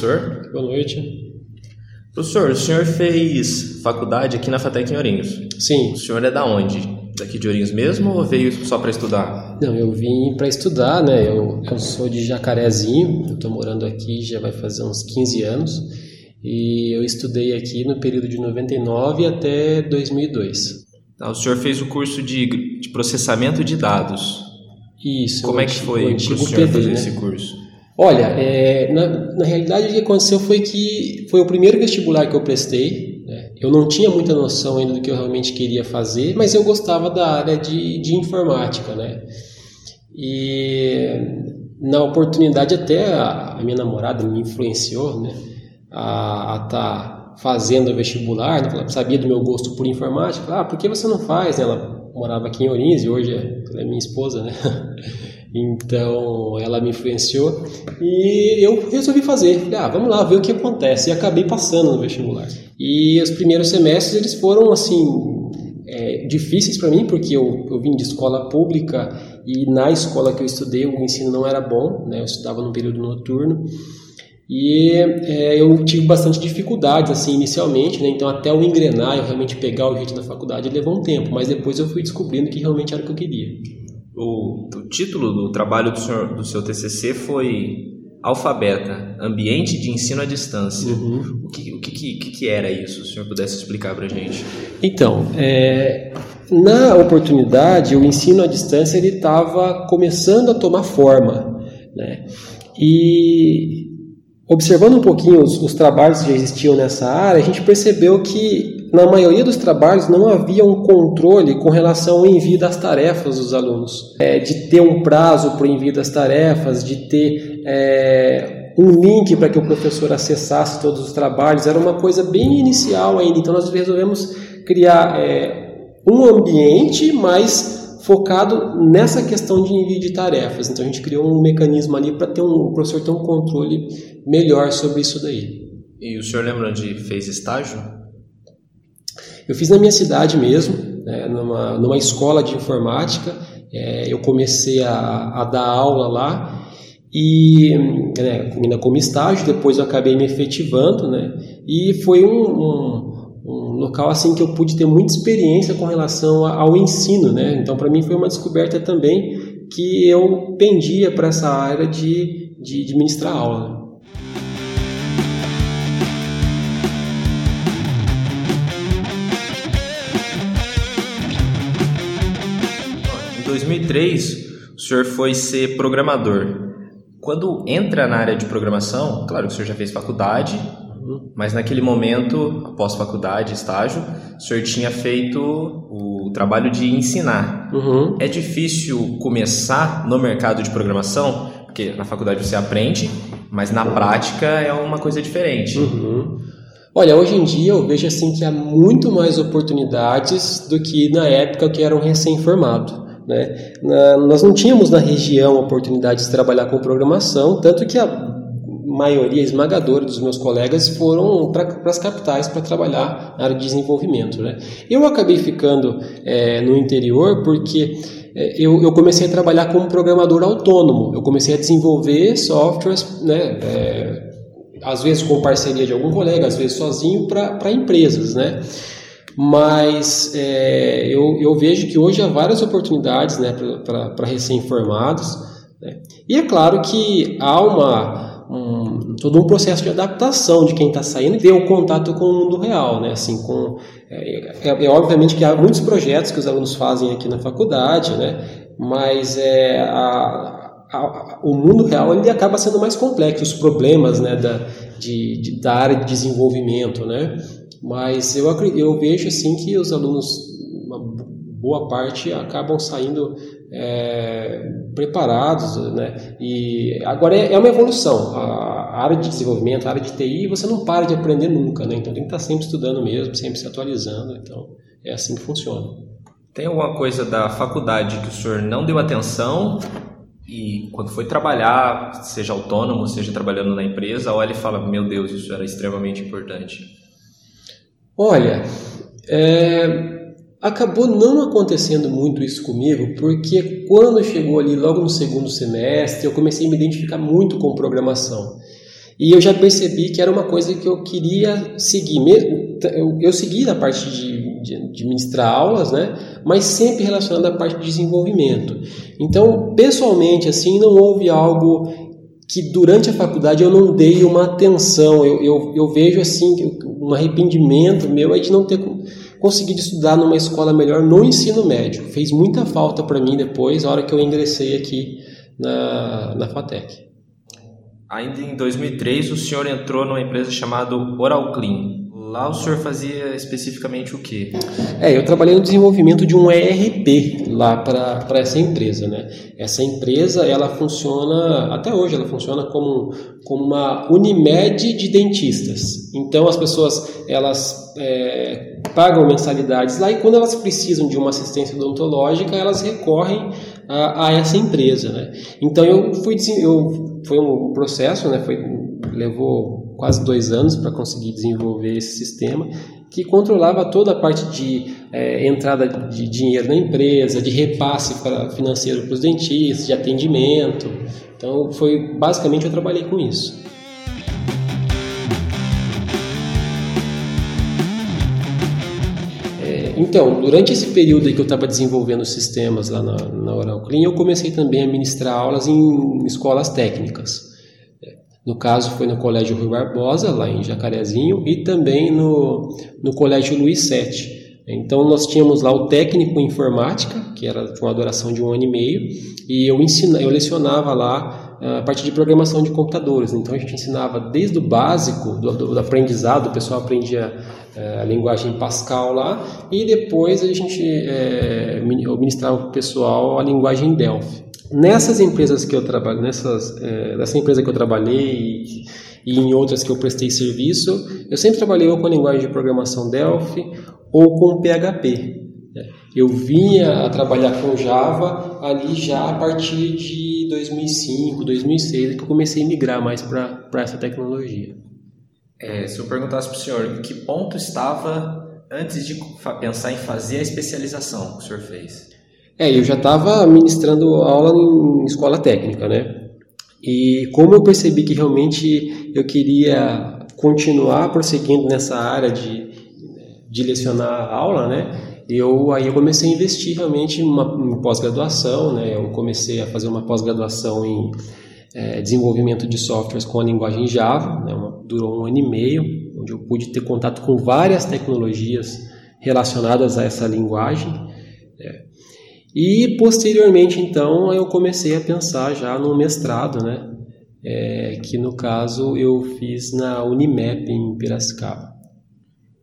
professor. Boa noite. Professor, o senhor fez faculdade aqui na FATEC em Ourinhos. Sim. O senhor é da onde? Daqui de Ourinhos mesmo ou veio só para estudar? Não, eu vim para estudar, né? Eu, eu sou de Jacarezinho, eu estou morando aqui já vai fazer uns 15 anos e eu estudei aqui no período de 99 até 2002. Tá, o senhor fez o curso de, de processamento de dados. Isso. Como é que foi o antigo o senhor PD, fazer né? esse curso? Olha, é, na, na realidade o que aconteceu foi que foi o primeiro vestibular que eu prestei. Né? Eu não tinha muita noção ainda do que eu realmente queria fazer, mas eu gostava da área de, de informática, né? E na oportunidade até a, a minha namorada me influenciou, né? A estar tá fazendo o vestibular, né? ela sabia do meu gosto por informática. Ah, por que você não faz? né? Ela morava aqui em Ourinhos e hoje é- ela é minha esposa, né? Então ela me influenciou e eu resolvi fazer. Falei, ah, vamos lá ver o que acontece. E acabei passando no vestibular. E os primeiros semestres eles foram assim é, difíceis para mim porque eu, eu vim de escola pública e na escola que eu estudei o ensino não era bom, né? Eu estudava no período noturno e é, eu tive bastante dificuldades assim inicialmente, né? Então até eu engrenar, eu realmente pegar o jeito da faculdade levou um tempo, mas depois eu fui descobrindo que realmente era o que eu queria. O, o título do trabalho do, senhor, do seu TCC foi Alfabeta, Ambiente de Ensino à Distância. Uhum. O, que, o que, que, que era isso? Se o senhor pudesse explicar para a gente. Então, é, na oportunidade, o ensino à distância ele estava começando a tomar forma, né? E observando um pouquinho os, os trabalhos que já existiam nessa área, a gente percebeu que na maioria dos trabalhos não havia um controle com relação ao envio das tarefas dos alunos, é, de ter um prazo para o envio das tarefas, de ter é, um link para que o professor acessasse todos os trabalhos, era uma coisa bem inicial ainda. Então nós resolvemos criar é, um ambiente mais focado nessa questão de envio de tarefas. Então a gente criou um mecanismo ali para ter um o professor ter um controle melhor sobre isso daí. E o senhor lembra onde fez estágio? Eu fiz na minha cidade mesmo, né, numa, numa escola de informática. É, eu comecei a, a, dar aula lá e né, ainda como estágio. Depois eu acabei me efetivando, né? E foi um, um um local assim que eu pude ter muita experiência com relação ao ensino, né? Então para mim foi uma descoberta também que eu pendia para essa área de, de, de ministrar aula. Em 2003, o senhor foi ser programador. Quando entra na área de programação, claro que o senhor já fez faculdade, mas naquele momento, após faculdade, estágio, o senhor tinha feito o trabalho de ensinar. Uhum. É difícil começar no mercado de programação, porque na faculdade você aprende, mas na prática é uma coisa diferente. Uhum. Olha, hoje em dia eu vejo assim que há muito mais oportunidades do que na época que eram recém-formado. Né? Na, nós não tínhamos na região oportunidade de trabalhar com programação, tanto que a maioria esmagadora dos meus colegas foram para as capitais para trabalhar na área de desenvolvimento. Né? Eu acabei ficando é, no interior porque é, eu, eu, comecei a trabalhar como programador autônomo. Eu comecei a desenvolver softwares, né, é, às vezes com parceria de algum colega, às vezes sozinho, para empresas. Né? Mas é, eu, eu, vejo que hoje há várias oportunidades né, para recém-formados. Né? E é claro que há uma um, todo um processo de adaptação de quem está saindo e ter o contato com o mundo real, né? Assim, com, é, é, é, obviamente que há muitos projetos que os alunos fazem aqui na faculdade, né? Mas é, a, o mundo real ele acaba sendo mais complexo, os problemas né, da, de, de, da área de desenvolvimento, né? Mas eu, eu vejo assim que os alunos, uma boa parte, acabam saindo é, preparados, né? E agora é, é uma evolução. A área de desenvolvimento, a área de TI, você não para de aprender nunca, né? Então tem que estar sempre estudando mesmo, sempre se atualizando. Então é assim que funciona. Tem alguma coisa da faculdade que o senhor não deu atenção e quando foi trabalhar, seja autônomo, seja trabalhando na empresa, olha e fala: Meu Deus, isso era extremamente importante? Olha, é, acabou não acontecendo muito isso comigo, porque quando chegou ali logo no segundo semestre, eu comecei a me identificar muito com programação. E eu já percebi que era uma coisa que eu queria seguir. Eu, segui na parte de, de, de ministrar aulas, né? mas sempre relacionado à parte de desenvolvimento. Então, pessoalmente, assim, não houve algo que durante a faculdade eu não dei uma atenção. Eu, eu, eu vejo assim um arrependimento meu é de não ter conseguido estudar numa escola melhor no ensino médio. Fez muita falta para mim depois, a hora que eu ingressei aqui na, na FATEC. Ainda em 2003, o senhor entrou numa empresa chamada Oral Clean. Lá o senhor fazia especificamente o quê? É, eu trabalhei no desenvolvimento de um ERP lá para essa empresa, né? Essa empresa, ela funciona, até hoje ela funciona como, como uma Unimed de dentistas. Então as pessoas, elas é, pagam mensalidades lá e quando elas precisam de uma assistência odontológica, elas recorrem a, a essa empresa, né? Então eu fui, eu, foi um processo, né? Foi, levou quase dois anos para conseguir desenvolver esse sistema que controlava toda a parte de é, entrada de dinheiro na empresa, de repasse para, financeiro para os dentistas, de atendimento. Então, foi basicamente eu trabalhei com isso. É, então, durante esse período que eu estava desenvolvendo os sistemas lá na, na Oral Clean, eu comecei também a ministrar aulas em escolas técnicas. No caso, foi no Colégio Rui Barbosa, lá em Jacarezinho, e também no, no Colégio Luiz Sete. Então, nós tínhamos lá o técnico em informática, que era de uma duração de um ano e meio, e eu, ensina, eu lecionava lá ah, a parte de programação de computadores. Então, a gente ensinava desde o básico do, do, do aprendizado, o pessoal aprendia é, a linguagem Pascal lá, e depois a gente é, ministrava para o pessoal a linguagem Delphi. Nessas empresas que eu trabalho, nessas, é, nessa empresa que eu trabalhei e, e, em outras que eu prestei serviço, eu sempre trabalhei ou com a linguagem de programação Delphi ou com PHP. Né? Eu vinha a trabalhar com Java ali já a partir de 2005, 2006, que eu comecei a migrar mais para essa tecnologia. É, se eu perguntasse para o senhor, em que ponto estava antes de pensar em fazer a especialização que o senhor fez? É, eu já estava ministrando aula em escola técnica, né? E como eu percebi que realmente eu queria continuar prosseguindo nessa área de, de lecionar aula, né? Eu aí eu comecei a investir realmente em, pós-graduação, né? Eu comecei a fazer uma pós-graduação em é, desenvolvimento de softwares com a linguagem Java, né? Uma, durou um ano e meio, onde eu pude ter contato com várias tecnologias relacionadas a essa linguagem. É. E posteriormente, então, eu comecei a pensar já no mestrado, né? É, que no caso eu fiz na Unimap em Piracicaba.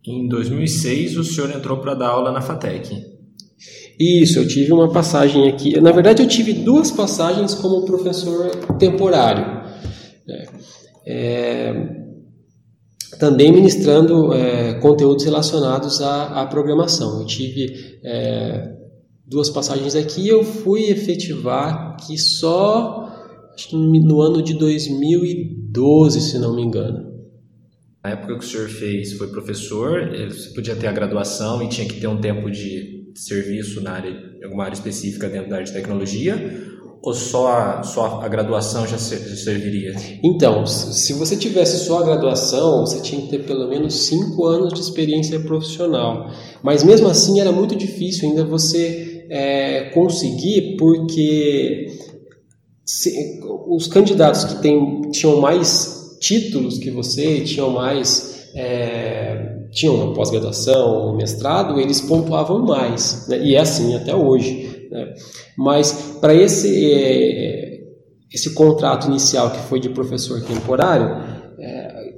Em 2006 o senhor entrou para dar aula na FATEC. Isso, eu tive uma passagem aqui. Na verdade, eu tive duas passagens como professor temporário. É, é, também ministrando é, conteúdos relacionados à, à, programação. Eu tive é, duas passagens aqui, eu fui efetivar que só no ano de 2012, se não me engano. Na época que o senhor fez, foi professor, eh, você podia ter a graduação e tinha que ter um tempo de serviço na área, em alguma área específica dentro da área de tecnologia, ou só a, só a graduação já serviria? Então, se você tivesse só a graduação, você tinha que ter pelo menos cinco anos de experiência profissional. Mas mesmo assim era muito difícil ainda você é, conseguir porque se, os candidatos que tem, tinham mais títulos que você, tinham mais é, tinham uma pós-graduação, um mestrado, eles pontuavam mais, né? e é assim até hoje. Né? Mas para esse é, esse contrato inicial que foi de professor temporário,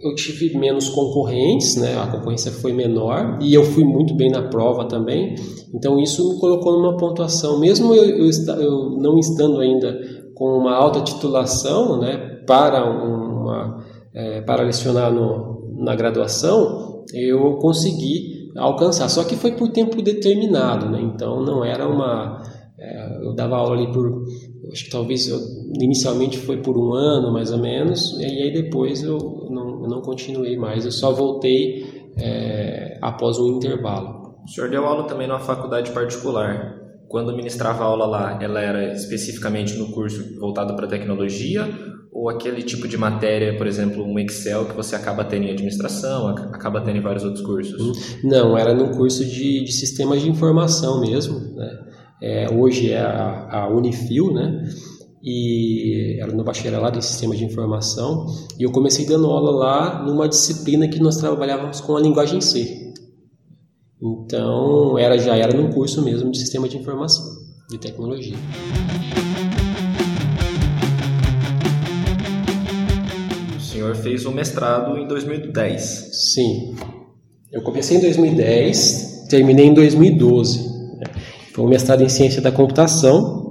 eu tive menos concorrentes, né? A concorrência foi menor e eu fui muito bem na prova também. Então isso me colocou numa pontuação, mesmo eu, eu, eu não estando ainda com uma alta titulação, né? Para uma é, para lecionar no, na graduação, eu consegui alcançar. Só que foi por tempo determinado, né? Então não era uma é, eu dava aula ali por acho que talvez eu, inicialmente foi por um ano mais ou menos e aí depois eu não, eu não continuei mais eu só voltei é, após um intervalo o senhor deu aula também numa faculdade particular quando ministrava aula lá ela era especificamente no curso voltado para tecnologia ou aquele tipo de matéria, por exemplo, um Excel que você acaba tendo em administração, acaba tendo em vários outros cursos? Hum, não, era num curso de, de sistemas de informação mesmo. Né? É, hoje é a, a Unifil, né? e era no bacharelado em sistemas de informação e eu comecei dando aula lá numa disciplina que nós trabalhávamos com a linguagem C. Então era já era num curso mesmo de sistema de informação, de tecnologia. O senhor fez o mestrado em 2010. Sim. Eu comecei em 2010, terminei em 2012. Né? Foi um mestrado em ciência da computação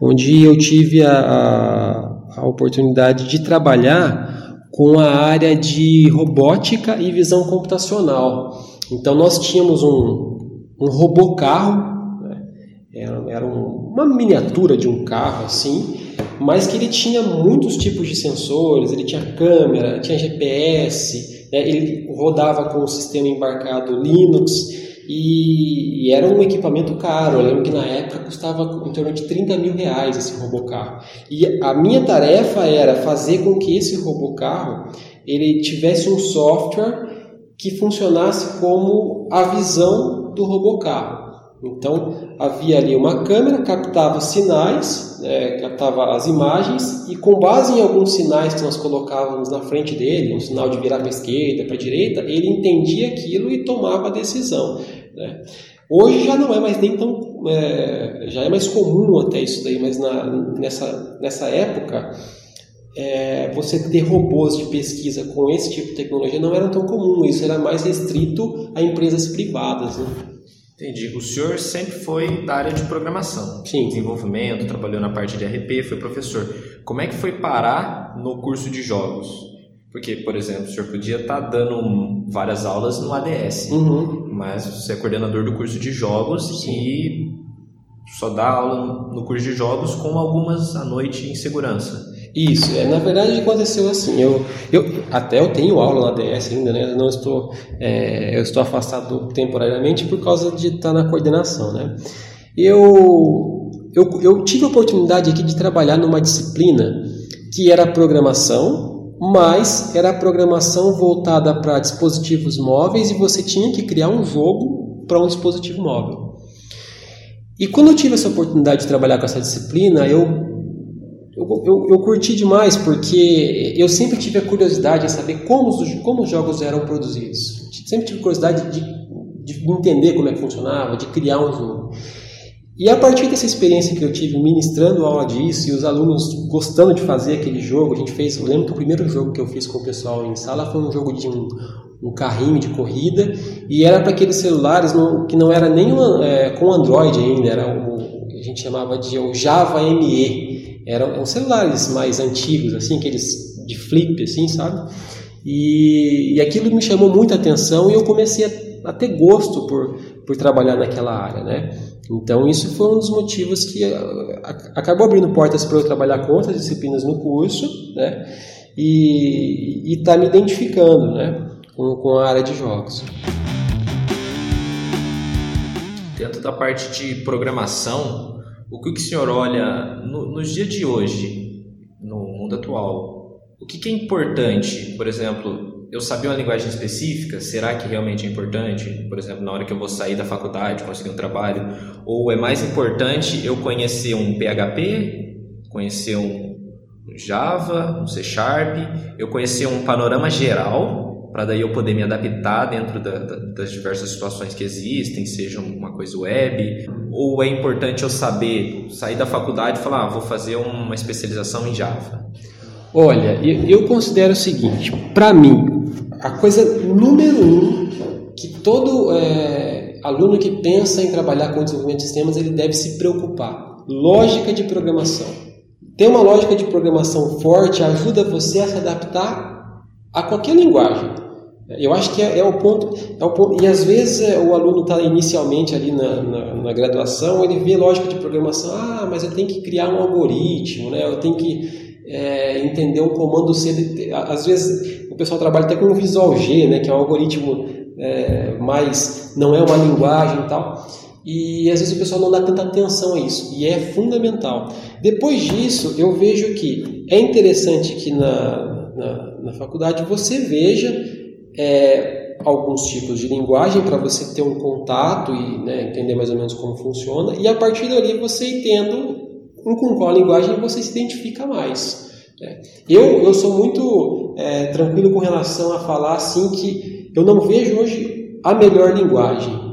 onde eu tive a, a, oportunidade de trabalhar com a área de robótica e visão computacional. Então nós tínhamos um, um robô carro, né? era, era um, uma miniatura de um carro assim, mas que ele tinha muitos tipos de sensores, ele tinha câmera, tinha GPS, né? ele rodava com o sistema embarcado Linux e, e, era um equipamento caro. Eu lembro que na época custava em torno de 30 mil reais esse robocarro. E a minha tarefa era fazer com que esse robocarro ele tivesse um software que funcionasse como a visão do robocarro. Então havia ali uma câmera, captava sinais, né, captava as imagens e com base em alguns sinais que nós colocávamos na frente dele, um sinal de virar para a esquerda, para a direita, ele entendia aquilo e tomava a decisão. Né? Hoje já não é mais nem tão. É, já é mais comum até isso daí, mas na, nessa, nessa época é, você ter robôs de pesquisa com esse tipo de tecnologia não era tão comum, isso era mais restrito a empresas privadas. Né? Entendi. O senhor sempre foi da área de programação, Sim. desenvolvimento, trabalhou na parte de RP, foi professor. Como é que foi parar no curso de jogos? Porque, por exemplo, o senhor podia estar tá dando várias aulas no ADS, uhum. mas você é coordenador do curso de jogos Sim. e só dá aula no curso de jogos com algumas à noite em segurança. Isso, é, na verdade aconteceu assim, eu, eu até eu tenho aula na ADS ainda, né? Eu não estou, é, eu estou afastado temporariamente por causa de estar na coordenação, né? Eu, eu, eu tive a oportunidade aqui de trabalhar numa disciplina que era programação, mas era a programação voltada para dispositivos móveis e você tinha que criar um jogo para um dispositivo móvel. E quando eu tive essa oportunidade de trabalhar com essa disciplina, eu, eu, eu, eu curti demais, porque eu sempre tive a curiosidade em saber como os, como os jogos eram produzidos. Sempre tive curiosidade de, de entender como é que funcionava, de criar um jogo. E a partir dessa experiência que eu tive ministrando aula disso e os alunos gostando de fazer aquele jogo, a gente fez. Eu lembro que o primeiro jogo que eu fiz com o pessoal em sala foi um jogo de um, um carrinho de corrida e era para aqueles celulares no, que não era nem uma, é, com Android ainda, era o a gente chamava de o Java ME. Eram, eram celulares mais antigos, assim, aqueles de flip, assim, sabe? E, e aquilo me chamou muita atenção e eu comecei a, a ter gosto por, por trabalhar naquela área, né? Então, isso foi um dos motivos que eh, acabou abrindo portas para eu trabalhar com outras disciplinas no curso, né? E está me identificando, né? Com, com a área de jogos. Dentro da parte de programação, o que o senhor olha no, nos dias de hoje, no mundo atual? O que, que é importante, por exemplo, eu saber uma linguagem específica, será que realmente é importante? Por exemplo, na hora que eu vou sair da faculdade, conseguir um trabalho? Ou é mais importante eu conhecer um PHP, conhecer um Java, um C Sharp, eu conhecer um panorama geral, para daí eu poder me adaptar dentro da, da, das diversas situações que existem, seja uma coisa web, ou é importante eu saber sair da faculdade e falar, ah, vou fazer uma especialização em Java? Olha, eu, eu considero o seguinte: para mim, a coisa número um que todo é, aluno que pensa em trabalhar com desenvolvimento de sistemas ele deve se preocupar: lógica de programação. Ter uma lógica de programação forte ajuda você a se adaptar a qualquer linguagem. Eu acho que é, é, o, ponto, é o ponto. E às vezes é, o aluno está inicialmente ali na, na, na, graduação, ele vê lógica de programação, ah, mas eu tenho que criar um algoritmo, né? eu tenho que é, entender um comando C. Às vezes o pessoal trabalha até com o Visual G, né, que é um algoritmo é, mais. não é uma linguagem e tal. E às vezes o pessoal não dá tanta atenção a isso, e é fundamental. Depois disso, eu vejo que é interessante que na, na, na faculdade você veja é, alguns tipos de linguagem para você ter um contato e né, entender mais ou menos como funciona, e a partir dali você entendo com qual linguagem você se identifica mais. É. Eu, eu sou muito é, tranquilo com relação a falar assim que eu não vejo hoje a melhor linguagem.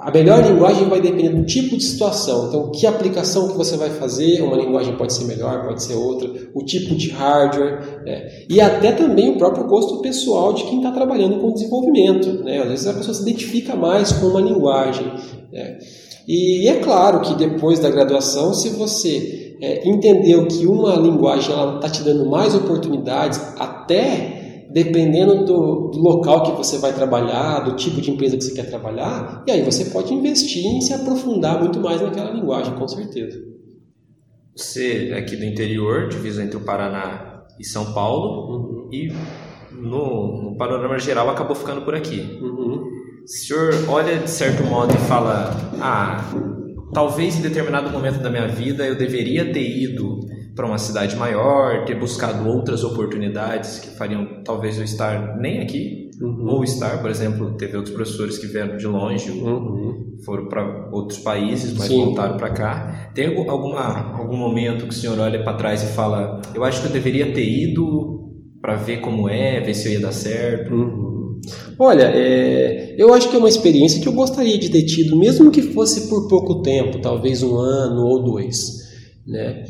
A melhor linguagem vai depender do tipo de situação. Então, que aplicação que você vai fazer, uma linguagem pode ser melhor, pode ser outra, o tipo de hardware, né? e até também o próprio gosto pessoal de quem está trabalhando com desenvolvimento. Né? Às vezes a pessoa se identifica mais com uma linguagem. Né? E é claro que depois da graduação, se você é, entendeu que uma linguagem está te dando mais oportunidades, até dependendo do, do, local que você vai trabalhar, do tipo de empresa que você quer trabalhar, e aí você pode investir em se aprofundar muito mais naquela linguagem, com certeza. Você é aqui do interior, divisa entre o Paraná e São Paulo, uhum. e no, no, panorama geral acabou ficando por aqui. Uhum. O senhor olha de certo modo e fala: Ah, talvez em determinado momento da minha vida eu deveria ter ido para uma cidade maior, ter buscado outras oportunidades que fariam talvez eu estar nem aqui, uhum. ou estar, por exemplo, teve outros professores que vieram de longe, uhum. foram para outros países, mas Sim. voltaram para cá. Tem alguma, algum momento que o senhor olha para trás e fala: Eu acho que eu deveria ter ido para ver como é, ver se eu ia dar certo? Uhum. Olha, é, eu acho que é uma experiência que eu gostaria de ter tido, mesmo que fosse por pouco tempo, talvez um ano ou dois, né?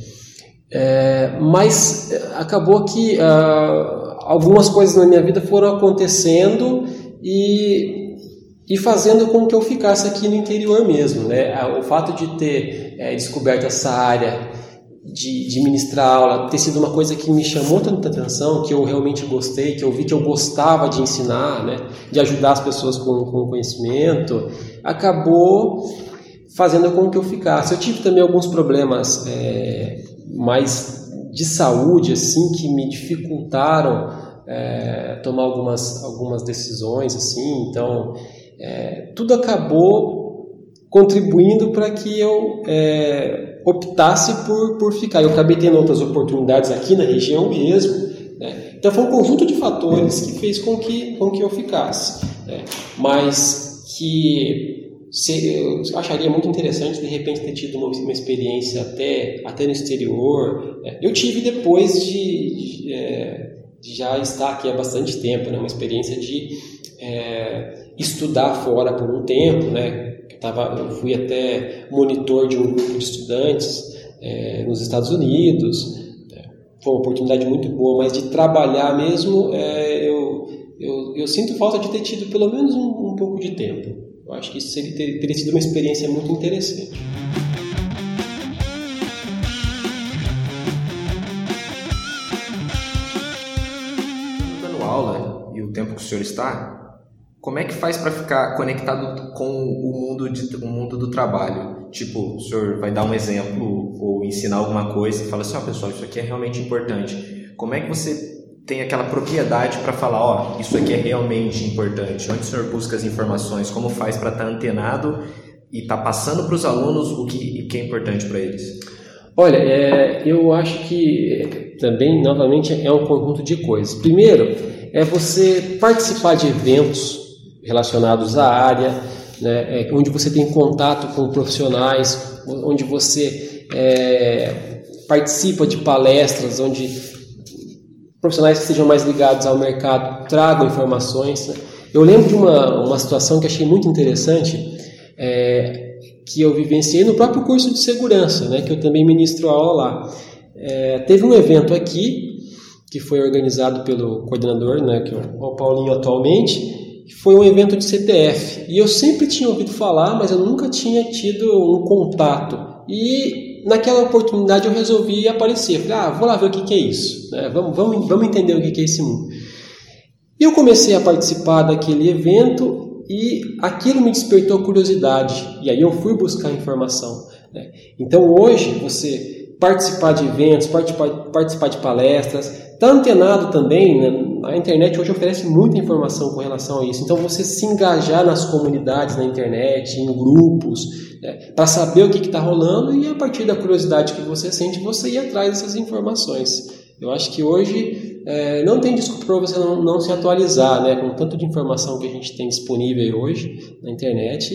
É, mas é, acabou que uh, algumas coisas na minha vida foram acontecendo e, e fazendo com que eu ficasse aqui no interior mesmo. Né? O fato de ter é, descoberto essa área de, de ministrar aula ter sido uma coisa que me chamou tanta atenção, que eu realmente gostei, que eu vi que eu gostava de ensinar, né? de ajudar as pessoas com, com conhecimento, acabou fazendo com que eu ficasse. Eu tive também alguns problemas. É, mais de saúde assim que me dificultaram é, tomar algumas, algumas decisões assim então é, tudo acabou contribuindo para que eu é, optasse por, por ficar eu acabei tendo outras oportunidades aqui na região mesmo né? então foi um conjunto de fatores que fez com que, com que eu ficasse né? mas que eu acharia muito interessante de repente ter tido uma, uma experiência até, até no exterior. É, eu tive depois de, de, é, de, já estar aqui há bastante tempo, né? uma experiência de é, estudar fora por um tempo. Né? Eu, tava, eu fui até monitor de um grupo de estudantes é, nos Estados Unidos. É, foi uma oportunidade muito boa, mas de trabalhar mesmo, eu, eu, eu, sinto falta de ter tido pelo menos um, um pouco de tempo. Eu acho que isso seria, teria sido uma experiência muito interessante. Dando aula e o tempo que o senhor está, como é que faz para ficar conectado com o mundo, de, o mundo do trabalho? Tipo, o senhor vai dar um exemplo ou ensinar alguma coisa e fala assim, ó oh, pessoal, isso aqui é realmente importante. Como é que você tem aquela propriedade para falar, ó, isso aqui é realmente importante. Onde o senhor busca as informações? Como faz para estar tá antenado e estar tá passando para os alunos o que, o que é importante para eles? Olha, é, eu acho que também, novamente, é um conjunto de coisas. Primeiro, é você participar de eventos relacionados à área, né, é, onde você tem contato com profissionais, onde você é, participa de palestras, onde profissionais que sejam mais ligados ao mercado tragam informações. Né? Eu lembro de uma, uma situação que achei muito interessante, é, que eu vivenciei no próprio curso de segurança, né, que eu também ministro aula lá. É, teve um evento aqui, que foi organizado pelo coordenador, né, que é o Paulinho atualmente, que foi um evento de CTF. E eu sempre tinha ouvido falar, mas eu nunca tinha tido um contato. E naquela oportunidade eu resolvi aparecer. Falei, ah, vou lá ver o que, que é isso. Né? Vamos, vamos, vamos entender o que, que é esse mundo. Eu comecei a participar daquele evento e aquilo me despertou curiosidade. E aí eu fui buscar informação. Né? Então hoje você participar de eventos, participar, participar de palestras, está antenado também né, a internet hoje oferece muita informação com relação a isso. Então, você se engajar nas comunidades na internet, em grupos, né, para saber o que está rolando e a partir da curiosidade que você sente, você ir atrás dessas informações. Eu acho que hoje é, não tem desculpa para você não, não, se atualizar, né? Com tanto de informação que a gente tem disponível hoje na internet,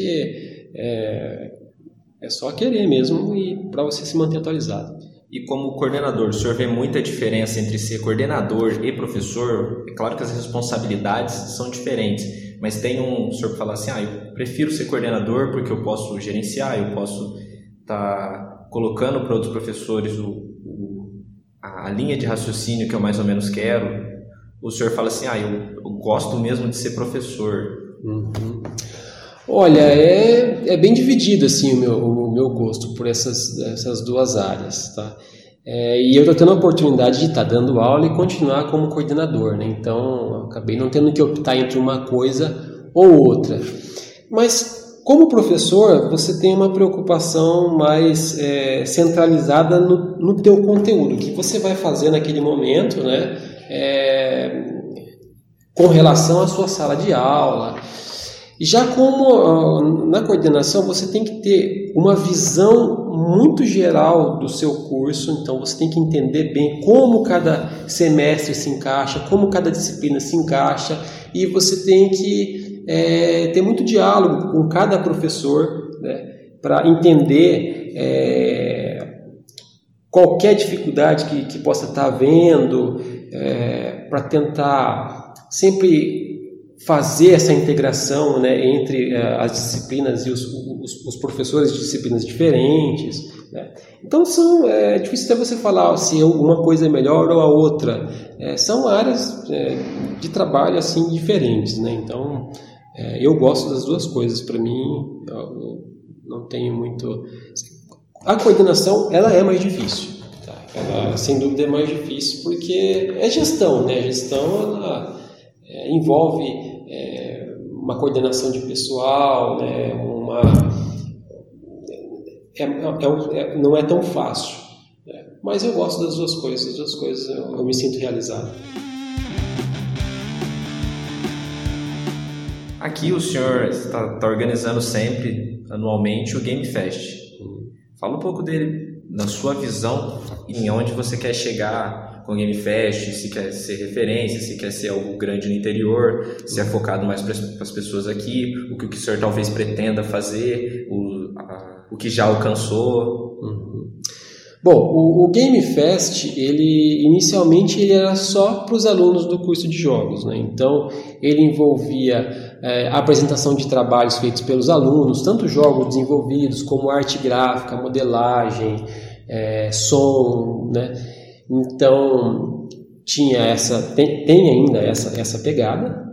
é, é só querer mesmo e para você se manter atualizado. E como coordenador, o senhor vê muita diferença entre ser coordenador e professor? É claro que as responsabilidades são diferentes, mas tem um o senhor fala assim: ah, eu prefiro ser coordenador porque eu posso gerenciar, eu posso estar tá colocando para outros professores o, o, a linha de raciocínio que eu mais ou menos quero. O senhor fala assim: ah, eu, eu gosto mesmo de ser professor. Uhum. Olha, é, é bem dividido assim o meu, o meu gosto por essas, essas duas áreas, tá? É, e eu estou tendo a oportunidade de estar tá dando aula e continuar como coordenador, né? Então, acabei não tendo que optar entre uma coisa ou outra. Mas, como professor, você tem uma preocupação mais é, centralizada no, no teu conteúdo, o que você vai fazer naquele momento, né? É, com relação à sua sala de aula, já como na coordenação você tem que ter uma visão muito geral do seu curso, então você tem que entender bem como cada semestre se encaixa, como cada disciplina se encaixa, e você tem que é, ter muito diálogo com cada professor né, para entender é, qualquer dificuldade que, que possa estar havendo, é, para tentar sempre fazer essa integração né, entre uh, as disciplinas e os, os, os, professores de disciplinas diferentes. Né? Então são é difícil até você falar se uma coisa é melhor ou a outra. É, são áreas é, de trabalho assim diferentes. Né? Então é, eu gosto das duas coisas. Para mim não tenho muito. A coordenação ela é mais difícil. Tá? Ela sem dúvida é mais difícil porque é gestão, né? A gestão ela é, envolve é, uma coordenação de pessoal, né, uma, é, é, é, não é tão fácil. Né, mas eu gosto das duas coisas, das duas coisas eu, eu me sinto realizado. Aqui o senhor está tá organizando sempre, anualmente, o Game Fest. Fala um pouco dele, na sua visão, em onde você quer chegar com o Game Fest, se quer ser referência, se quer ser algo grande no interior, se é focado mais para as pessoas aqui, o que o senhor talvez pretenda fazer, o, a, o que já alcançou. Bom, o, o, Game Fest, ele inicialmente ele era só para os alunos do curso de jogos, né? Então ele envolvia é, a apresentação de trabalhos feitos pelos alunos, tanto jogos desenvolvidos como arte gráfica, modelagem, é, som, né? Então tinha essa, tem, tem ainda essa, essa pegada.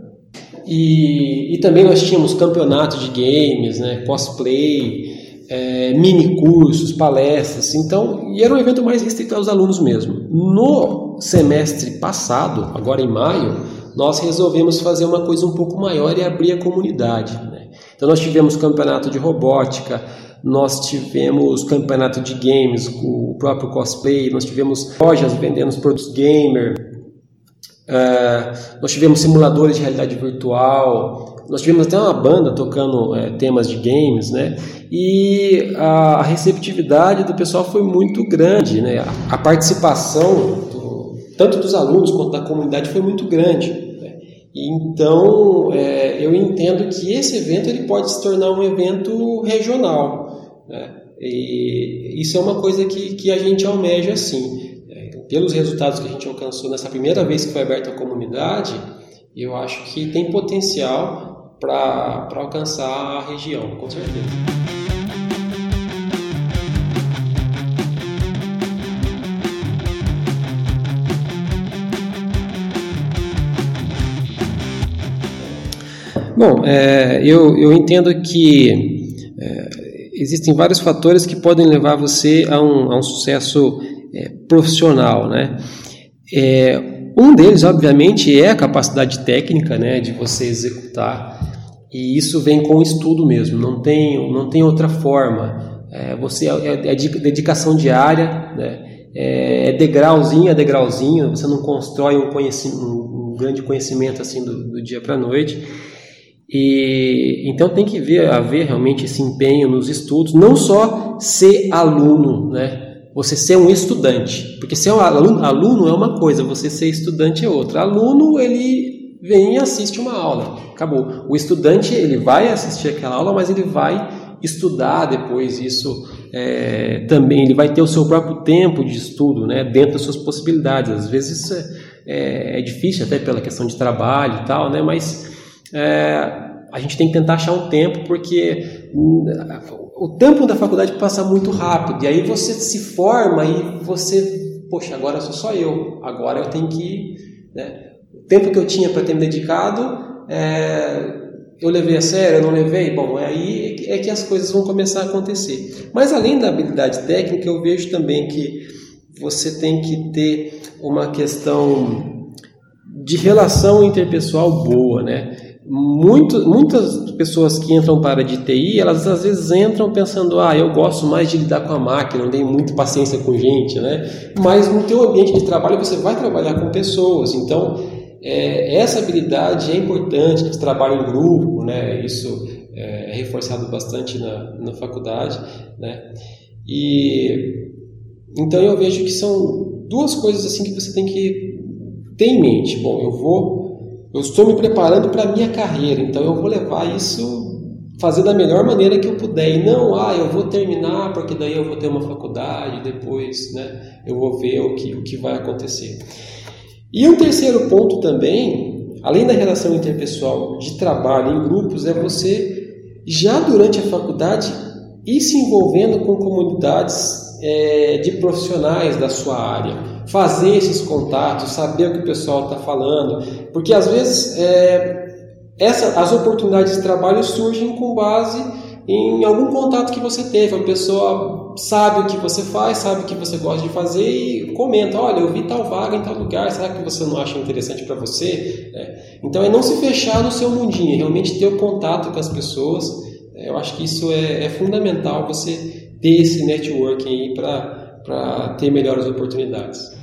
E, e também nós tínhamos campeonato de games, né, cosplay, é, mini cursos, palestras. Então, e era um evento mais restrito aos alunos mesmo. No semestre passado, agora em maio, nós resolvemos fazer uma coisa um pouco maior e abrir a comunidade. Né? Então, nós tivemos campeonato de robótica, nós tivemos campeonato de games, o próprio cosplay, nós tivemos lojas vendendo produtos gamer, uh, nós tivemos simuladores de realidade virtual, nós tivemos até uma banda tocando uh, temas de games, né? E a, receptividade do pessoal foi muito grande, né? A, a participação do, tanto dos alunos quanto da comunidade foi muito grande. Então, é, eu entendo que esse evento ele pode se tornar um evento regional. Né? E isso é uma coisa que, que a gente almeja sim. É, pelos resultados que a gente alcançou nessa primeira vez que foi aberta a comunidade, eu acho que tem potencial para alcançar a região, com certeza. Bom, é, eu, eu entendo que é, existem vários fatores que podem levar você a um, a um sucesso é, profissional, né? É, um deles, obviamente, é a capacidade técnica, né, de você executar, e isso vem com estudo mesmo, não tem, não tem outra forma. É, você é, é dedicação diária, né? é, é degrauzinho a degrauzinho, você não constrói um um um grande conhecimento assim do, do dia para a noite. E então tem que ver, haver realmente esse empenho nos estudos, não só ser aluno, né? Você ser um estudante, porque ser um aluno, aluno é uma coisa, você ser estudante é outra. Aluno ele vem e assiste uma aula, acabou. O estudante ele vai assistir aquela aula, mas ele vai estudar depois isso é, também. Ele vai ter o seu próprio tempo de estudo, né? Dentro das suas possibilidades. Às vezes isso é, é, é difícil até pela questão de trabalho e tal, né? Mas é, a gente tem que tentar achar um tempo porque hum, o tempo da faculdade passa muito rápido e aí você se forma e você, poxa, agora sou só eu, agora eu tenho que, né? o tempo que eu tinha para ter me dedicado, é, eu levei a sério, eu não levei, bom, é aí é que as coisas vão começar a acontecer. Mas além da habilidade técnica, eu vejo também que você tem que ter uma questão de relação interpessoal boa, né? Muito, muitas pessoas que entram para a de TI, elas às vezes entram pensando, ah, eu gosto mais de lidar com a máquina, não tenho muita paciência com gente, né? Mas no teu ambiente de trabalho você vai trabalhar com pessoas, então é, essa habilidade é importante, que trabalho em grupo, né? Isso é, é reforçado bastante na, na faculdade, né? E então eu vejo que são duas coisas assim que você tem que ter em mente. Bom, eu vou eu estou me preparando para a minha carreira, então eu vou levar isso fazer da melhor maneira que eu puder e não, ah, eu vou terminar porque daí eu vou ter uma faculdade, depois, né, eu vou ver o que, o que vai acontecer. E um terceiro ponto também, além da relação interpessoal de trabalho em grupos, é você já durante a faculdade ir se envolvendo com comunidades é, de profissionais da sua área fazer esses contatos, saber o que o pessoal está falando, porque às vezes é, essa, as oportunidades de trabalho surgem com base em algum contato que você teve, a pessoa sabe o que você faz, sabe o que você gosta de fazer e comenta, olha, eu vi tal vaga em tal lugar, será que você não acha interessante para você? É. Então é não se fechar no seu mundinho, é realmente ter o contato com as pessoas. É, eu acho que isso é, é fundamental você ter esse networking aí para ter melhores oportunidades.